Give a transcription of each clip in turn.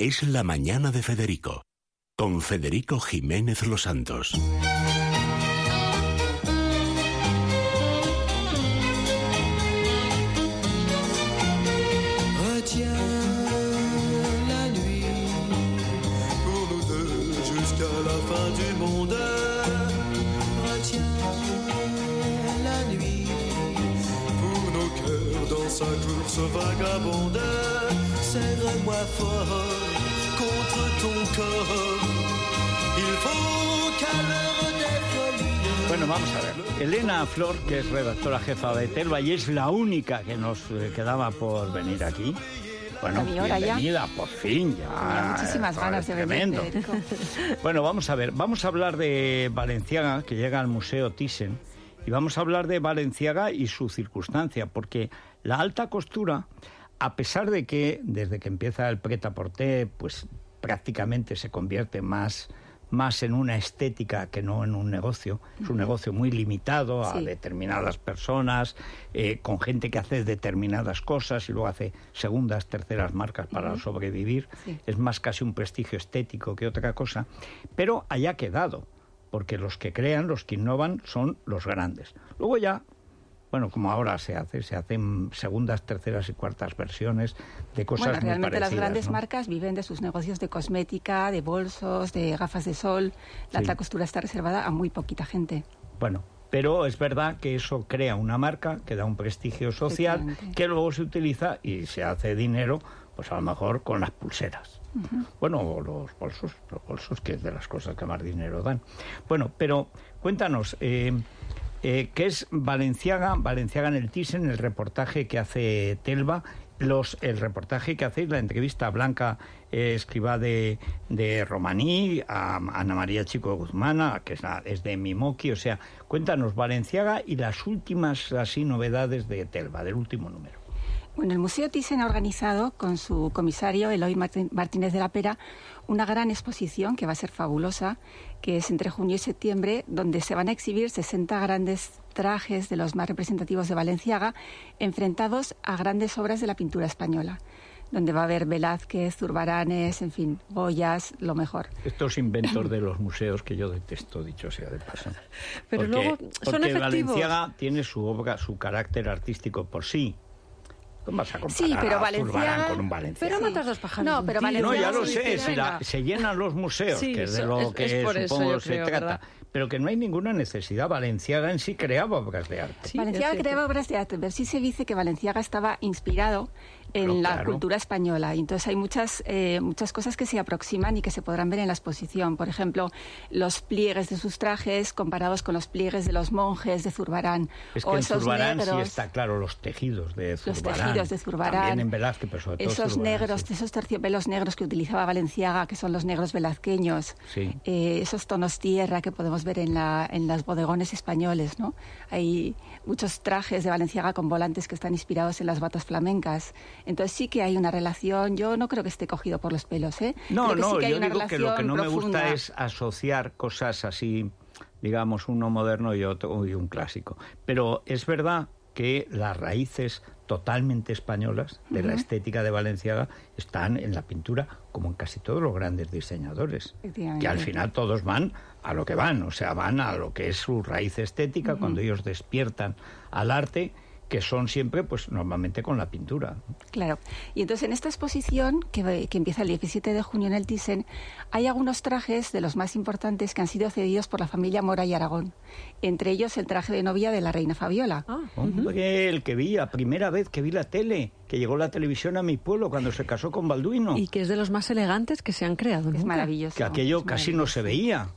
es La Mañana de Federico, con Federico Jiménez Los Santos. la nuit pour nous deux jusqu'à la fin du monde. Retiens la nuit pour nos cœurs dans sa course vagabonde. Serre-moi fort contre ton corps. Il faut qu'à l'heure des folies. Bueno, vamos a ver. Elena Flor, que es redactora jefa de Telva y es la única que nos eh, quedaba por venir aquí. Bueno, A mi hora ya. bienvenida, por fin, ya. Muchísimas ganas de venir, tremendo. Federico. Bueno, vamos a ver, vamos a hablar de Valenciaga, que llega al Museo Thyssen, y vamos a hablar de Valenciaga y su circunstancia, porque la alta costura, a pesar de que desde que empieza el prêt-à-porter, pues prácticamente se convierte más más en una estética que no en un negocio. Es un negocio muy limitado a Sí. determinadas personas, eh, con gente que hace determinadas cosas y luego hace segundas, terceras marcas para sobrevivir. Sí. Es más casi un prestigio estético que otra cosa. Pero haya quedado, porque los que crean, los que innovan, son los grandes. Luego ya, bueno, como ahora se hace, se hacen segundas, terceras y cuartas versiones de cosas Bueno, muy realmente las grandes ¿no? marcas viven de sus negocios de cosmética, de bolsos, de gafas de sol. La Sí. alta costura está reservada a muy poquita gente. Bueno, pero es verdad que eso crea una marca que da un prestigio social que luego se utiliza y se hace dinero, pues a lo mejor con las pulseras. Bueno, o los bolsos, los bolsos que es de las cosas que más dinero dan. Bueno, pero cuéntanos, eh, eh, ¿qué es Valenciaga? Valenciaga en el Thyssen, el reportaje que hace Telva, los, el reportaje que hacéis, la entrevista a Blanca eh, Escribá de, de Romaní, a Ana María Chico Guzmana, que es, la- es de Mimoki, o sea, cuéntanos Valenciaga y las últimas así novedades de Telva, del último número. Bueno, el Museo Thyssen ha organizado con su comisario Eloy Martín- Martínez de la Pera una gran exposición que va a ser fabulosa, que es entre junio y septiembre, donde se van a exhibir 60 grandes trajes de los más representativos de Valenciaga, enfrentados a grandes obras de la pintura española, donde va a haber Velázquez, Zurbaranes, en fin, Goyas, lo mejor. Estos inventos de los museos que yo detesto, dicho sea de paso. Pero Porque- luego son porque efectivos. Valenciaga tiene su obra, su carácter artístico por sí. ¿Cómo vas a comparar Sí, pero a Valenciaga- con un Valenciaga? Pero matas dos pájaros. No, pero tiro. No, Valenciaga ya lo sí, sé, si la- se llenan los museos, Sí, que es de eso- lo es- que es por eso, supongo yo se creo, trata, ¿verdad? pero que no hay ninguna necesidad. Valenciaga en sí creaba obras de arte. Sí, Valenciaga creaba obras de arte, pero sí se dice que Valenciaga estaba inspirado en Pero la claro. cultura española. Y entonces hay muchas, eh, muchas cosas que se aproximan y que se podrán ver en la exposición. Por ejemplo, los pliegues de sus trajes comparados con los pliegues de los monjes de Zurbarán. Es que o en esos Zurbarán sí negros, está claro los tejidos de los Zurbarán. tejidos de Zurbarán. También en Velázquez, pero sobre todo Esos Zurbarán, negros, sí. esos terciopelos negros que utilizaba Valenciaga, que son los negros velazqueños. Sí. Eh, esos tonos tierra que podemos ver en, la, en los bodegones españoles, ¿no? Hay muchos trajes de Valenciaga con volantes que están inspirados en las batas flamencas. Entonces sí que hay una relación, yo no creo que esté cogido por los pelos, ¿eh? No, Creo que sí no, que hay yo una digo que lo que no me gusta es asociar cosas así, digamos, uno moderno y otro y un clásico. Pero es verdad que las raíces totalmente españolas de la estética de Valenciaga están en la pintura, como en casi todos los grandes diseñadores. Que al final todos van a lo que van, o sea, van a lo que es su raíz estética cuando ellos despiertan al arte que son siempre, pues normalmente con la pintura. Claro. Y entonces en esta exposición, que, que empieza el 17 de junio en el Thyssen, hay algunos trajes de los más importantes que han sido cedidos por la familia Mora y Aragón. Entre ellos el traje de novia de la reina Fabiola. Ah, Hombre, el que vi, la primera vez que vi la tele, que llegó la televisión a mi pueblo cuando se casó con Balduino, Y que es de los más elegantes que se han creado. Es nunca. maravilloso. que aquello es casi no se veía.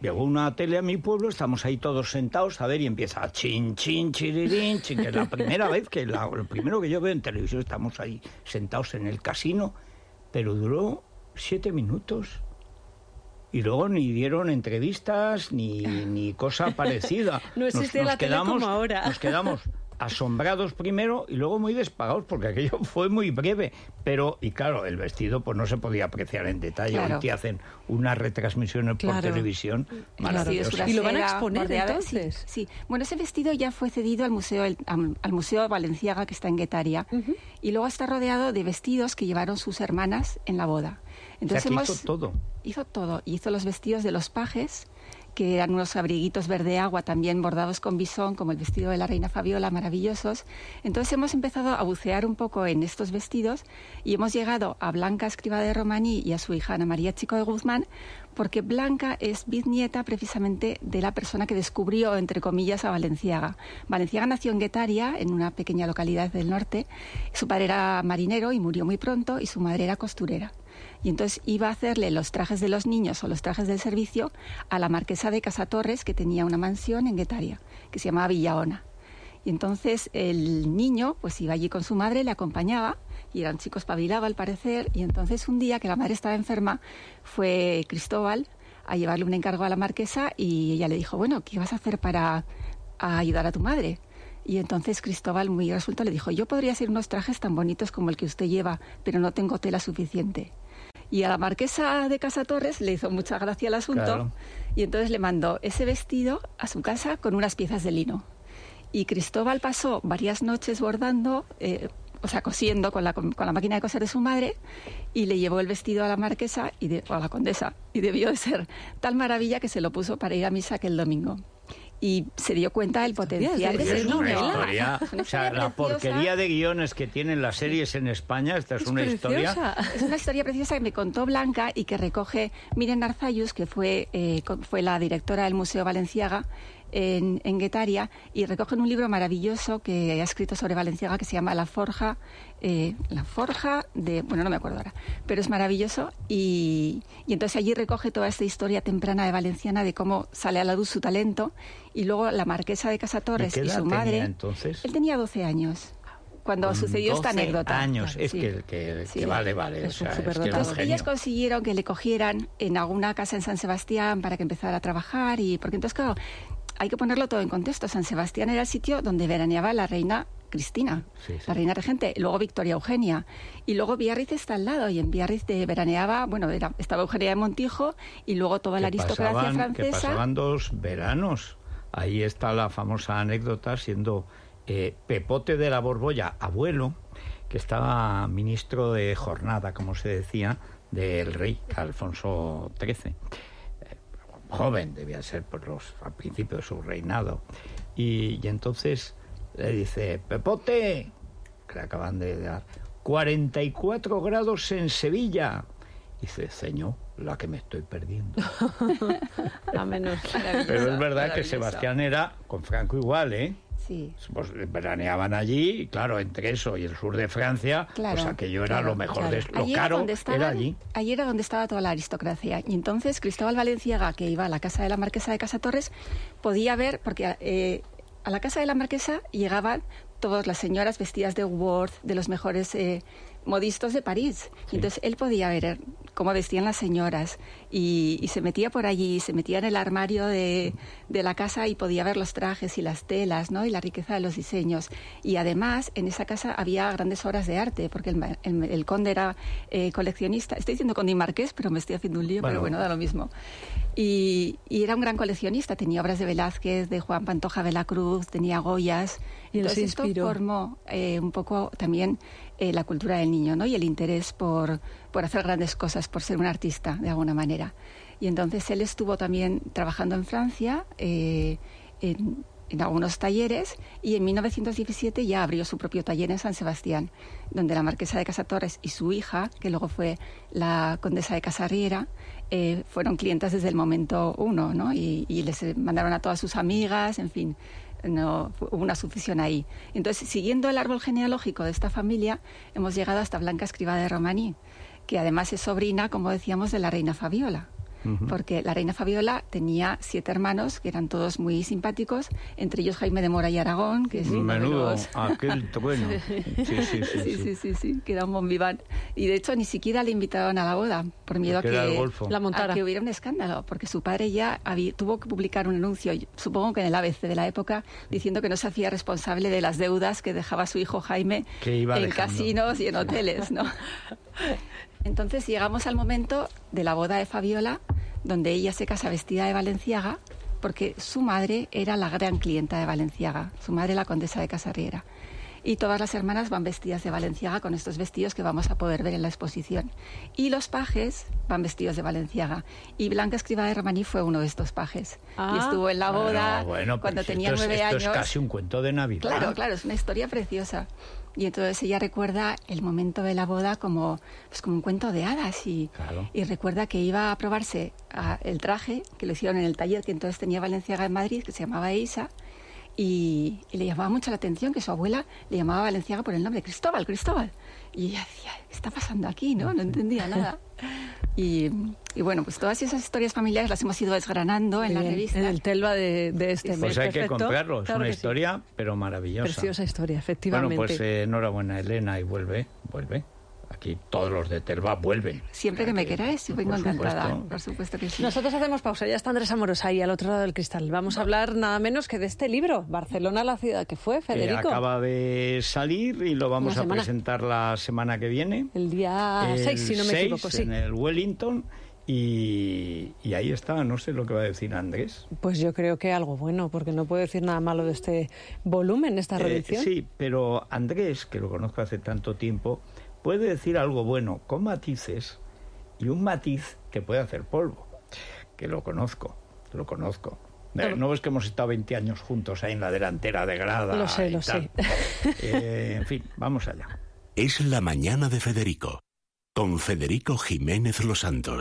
Llegó una tele a mi pueblo, estamos ahí todos sentados, a ver, y empieza chin, chin, chirirín, chin, que es la primera vez que, la- lo primero que yo veo en televisión, estamos ahí sentados en el casino, pero duró siete minutos. Y luego ni dieron entrevistas ni, ni cosa parecida. No existía la tele como ahora. Nos quedamos asombrados primero y luego muy despagados, porque aquello fue muy breve. Pero, y claro, el vestido pues no se podía apreciar en detalle. Claro. Hoy te hacen unas retransmisiones por televisión maravillosas. Y lo van a exponer, bordeada, entonces. Sí, sí. Bueno, ese vestido ya fue cedido al museo el- al museo Valenciaga que está en Guetaria y luego está rodeado de vestidos que llevaron sus hermanas en la boda. Entonces o sea, que hemos hizo todo. hizo todo, hizo los vestidos de los pajes que eran unos abriguitos verde agua también bordados con bisón, como el vestido de la reina Fabiola, maravillosos. Entonces hemos empezado a bucear un poco en estos vestidos y hemos llegado a Blanca Escriba de Romaní y a su hija Ana María Chico de Guzmán, porque Blanca es bisnieta precisamente de la persona que descubrió, entre comillas, a Valenciaga. Valenciaga nació en Guetaria, en una pequeña localidad del norte. Su padre era marinero y murió muy pronto y su madre era costurera y entonces iba a hacerle los trajes de los niños o los trajes del servicio a la marquesa de Casatorres, que tenía una mansión en Guetaria, que se llamaba Villaona. Y entonces el niño pues iba allí con su madre, le acompañaba, y era un chico al parecer, y entonces un día que la madre estaba enferma, fue Cristóbal a llevarle un encargo a la marquesa y ella le dijo, bueno, ¿qué vas a hacer para ayudar a tu madre? Y entonces Cristóbal, muy resuelto, le dijo, yo podría hacer unos trajes tan bonitos como el que usted lleva, pero no tengo tela suficiente. Y a la marquesa de Casa Torres le hizo mucha gracia el asunto Claro. y entonces le mandó ese vestido a su casa con unas piezas de lino. Y Cristóbal pasó varias noches bordando, eh, o sea, cosiendo con la, con la máquina de coser de su madre y le llevó el vestido a la marquesa y de- o a la condesa y debió de ser tal maravilla que se lo puso para ir a misa aquel domingo. Y se dio cuenta del potencial de es ese es una niño. historia, o sea, la porquería de guiones que tienen las series en España, esta es, Es una historia. Es una historia preciosa que me contó Blanca y que recoge Miren Arzayus, que fue, eh, fue la directora del Museo Valenciaga en, en Guetaria, y recoge en un libro maravilloso que ha escrito sobre Valenciaga que se llama La Forja, eh, La Forja de... Bueno, no me acuerdo ahora, pero es maravilloso y, y entonces allí recoge toda esta historia temprana de Valenciana de cómo sale a la luz su talento y luego la marquesa de Casa Torres y, su tenía madre... entonces? Él tenía 12 años cuando Con sucedió esta 12 anécdota. años, Claro, es sí. que, que- Sí. que vale, vale. Es o sea, que ellas consiguieron que le cogieran en alguna casa en San Sebastián para que empezara a trabajar y porque entonces claro hay que ponerlo todo en contexto. San Sebastián era el sitio donde veraneaba la reina Cristina, Sí, sí. la reina regente, luego Victoria Eugenia y luego Biarritz está al lado y en Biarritz de veraneaba, bueno, era- estaba Eugenia de Montijo y luego toda la aristocracia pasaban, que francesa. pasaban dos veranos. Ahí está la famosa anécdota siendo eh, Pepote de la Borbolla, abuelo, que estaba ministro de jornada, como se decía, del rey Alfonso XIII. Joven, debía ser por los, al principio de su reinado. Y, y entonces le dice, Pepote, que le acaban de dar 44 grados en Sevilla. Dice, señor, la que me estoy perdiendo. A menos. Pero es verdad que Sebastián era con Franco igual, ¿eh? Sí. Pues veraneaban allí y claro, entre eso y el sur de Francia, Claro, pues aquello era claro, lo mejor claro. de lo Allí era caro donde era estaban- allí. allí era donde estaba toda la aristocracia. Y entonces Cristóbal Valenciaga, que iba a la casa de la marquesa de Casa Torres, podía ver, porque eh, a la casa de la marquesa llegaban todas las señoras vestidas de Worth, de los mejores eh, modistos de París. Y entonces él podía ver cómo vestían las señoras y, y se metía por allí, se metía en el armario de, de la casa y podía ver los trajes y las telas, ¿no? Y la riqueza de los diseños. Y además en esa casa había grandes obras de arte, porque el, ma- el- el conde era eh, coleccionista. Estoy diciendo conde y marqués, pero me estoy haciendo un lío, Bueno. pero bueno, da lo mismo. Y, y era un gran coleccionista, tenía obras de Velázquez, de Juan Pantoja de la Cruz, tenía Goyas. Y Entonces esto inspiró. formó eh, un poco también eh, la cultura del niño, ¿no? Y el interés por, por hacer grandes cosas, por ser un artista, de alguna manera. Y entonces él estuvo también trabajando en Francia, eh, en, en algunos talleres, y en 1917 ya abrió su propio taller en San Sebastián, donde la marquesa de Casa Torres y su hija, que luego fue la condesa de Casarriera, eh, fueron clientas desde el momento uno, ¿no? Y, y les mandaron a todas sus amigas, en fin, no hubo una sucesión ahí. Entonces, siguiendo el árbol genealógico de esta familia, hemos llegado hasta Blanca Escriba de Romaní, que además es sobrina, como decíamos, de la reina Fabiola. Porque la reina Fabiola tenía siete hermanos que eran todos muy simpáticos, entre ellos Jaime de Mora y Aragón, que es uno de Menudo, los- aquel bueno. Sí, sí, sí. Sí, sí. sí, sí, sí, que era un bombiván. Y de hecho ni siquiera le invitaron a la boda, por miedo a Porque que. La a montara. que hubiera un escándalo, porque su padre ya habí- tuvo que publicar un anuncio, supongo que en el ABC de la época, diciendo que no se hacía responsable de las deudas que dejaba su hijo Jaime Que iba en dejando. casinos y en hoteles, ¿no? Entonces llegamos al momento de la boda de Fabiola, donde ella se casa vestida de Valenciaga, porque su madre era la gran clienta de Valenciaga, su madre la condesa de Casarriera. Y todas las hermanas van vestidas de Valenciaga con estos vestidos que vamos a poder ver en la exposición. Y los pajes van vestidos de Valenciaga. Y Blanca Escriba de Romaní fue uno de estos pajes. Ah. y estuvo en la boda Bueno, bueno, cuando tenía esto es- nueve esto años. es casi un cuento de Navidad. Claro, claro, es una historia preciosa. Y entonces ella recuerda el momento de la boda como, pues como un cuento de hadas y, Claro. y recuerda que iba a probarse a- el traje que lo hicieron en el taller que entonces tenía Valenciaga en Madrid, que se llamaba Isa, y, y le llamaba mucho la atención que su abuela le llamaba Valenciaga por el nombre Cristóbal, Cristóbal. Y ella decía, ¿qué está pasando aquí? No, no entendía nada. Y, y bueno, pues todas esas historias familiares las hemos ido desgranando en la revista. En el Telva de, de este mes. Pues hay que perfecto. comprarlo, es Claro una que sí. historia, pero maravillosa. Preciosa historia, efectivamente. Bueno, pues eh, enhorabuena, Elena, y vuelve, vuelve. Aquí todos los de Telva vuelven. Siempre que me queráis, vengo Por encantada. supuesto. Por supuesto que sí. Nosotros hacemos pausa, ya está Andrés Amorosa ahí al otro lado del cristal. Vamos a hablar nada menos que de este libro, Barcelona, la ciudad que fue, Que Federico. acaba de salir y lo vamos a presentar la semana que viene. El día El 6, si no me 6 equivoco, sí. En el Wellington. Y, y ahí está, no sé lo que va a decir Andrés. Pues yo creo que algo bueno, porque no puedo decir nada malo de este volumen, esta Eh, reedición. sí, pero Andrés, que lo conozco hace tanto tiempo, puede decir algo bueno con matices y un matiz que puede hacer polvo. Que lo conozco, lo conozco. Eh. No ves que hemos estado 20 años juntos ahí en la delantera de grada. Lo sé, y lo tal? Eh, en fin, vamos allá. Es la mañana de Federico, con Federico Jiménez Los Santos.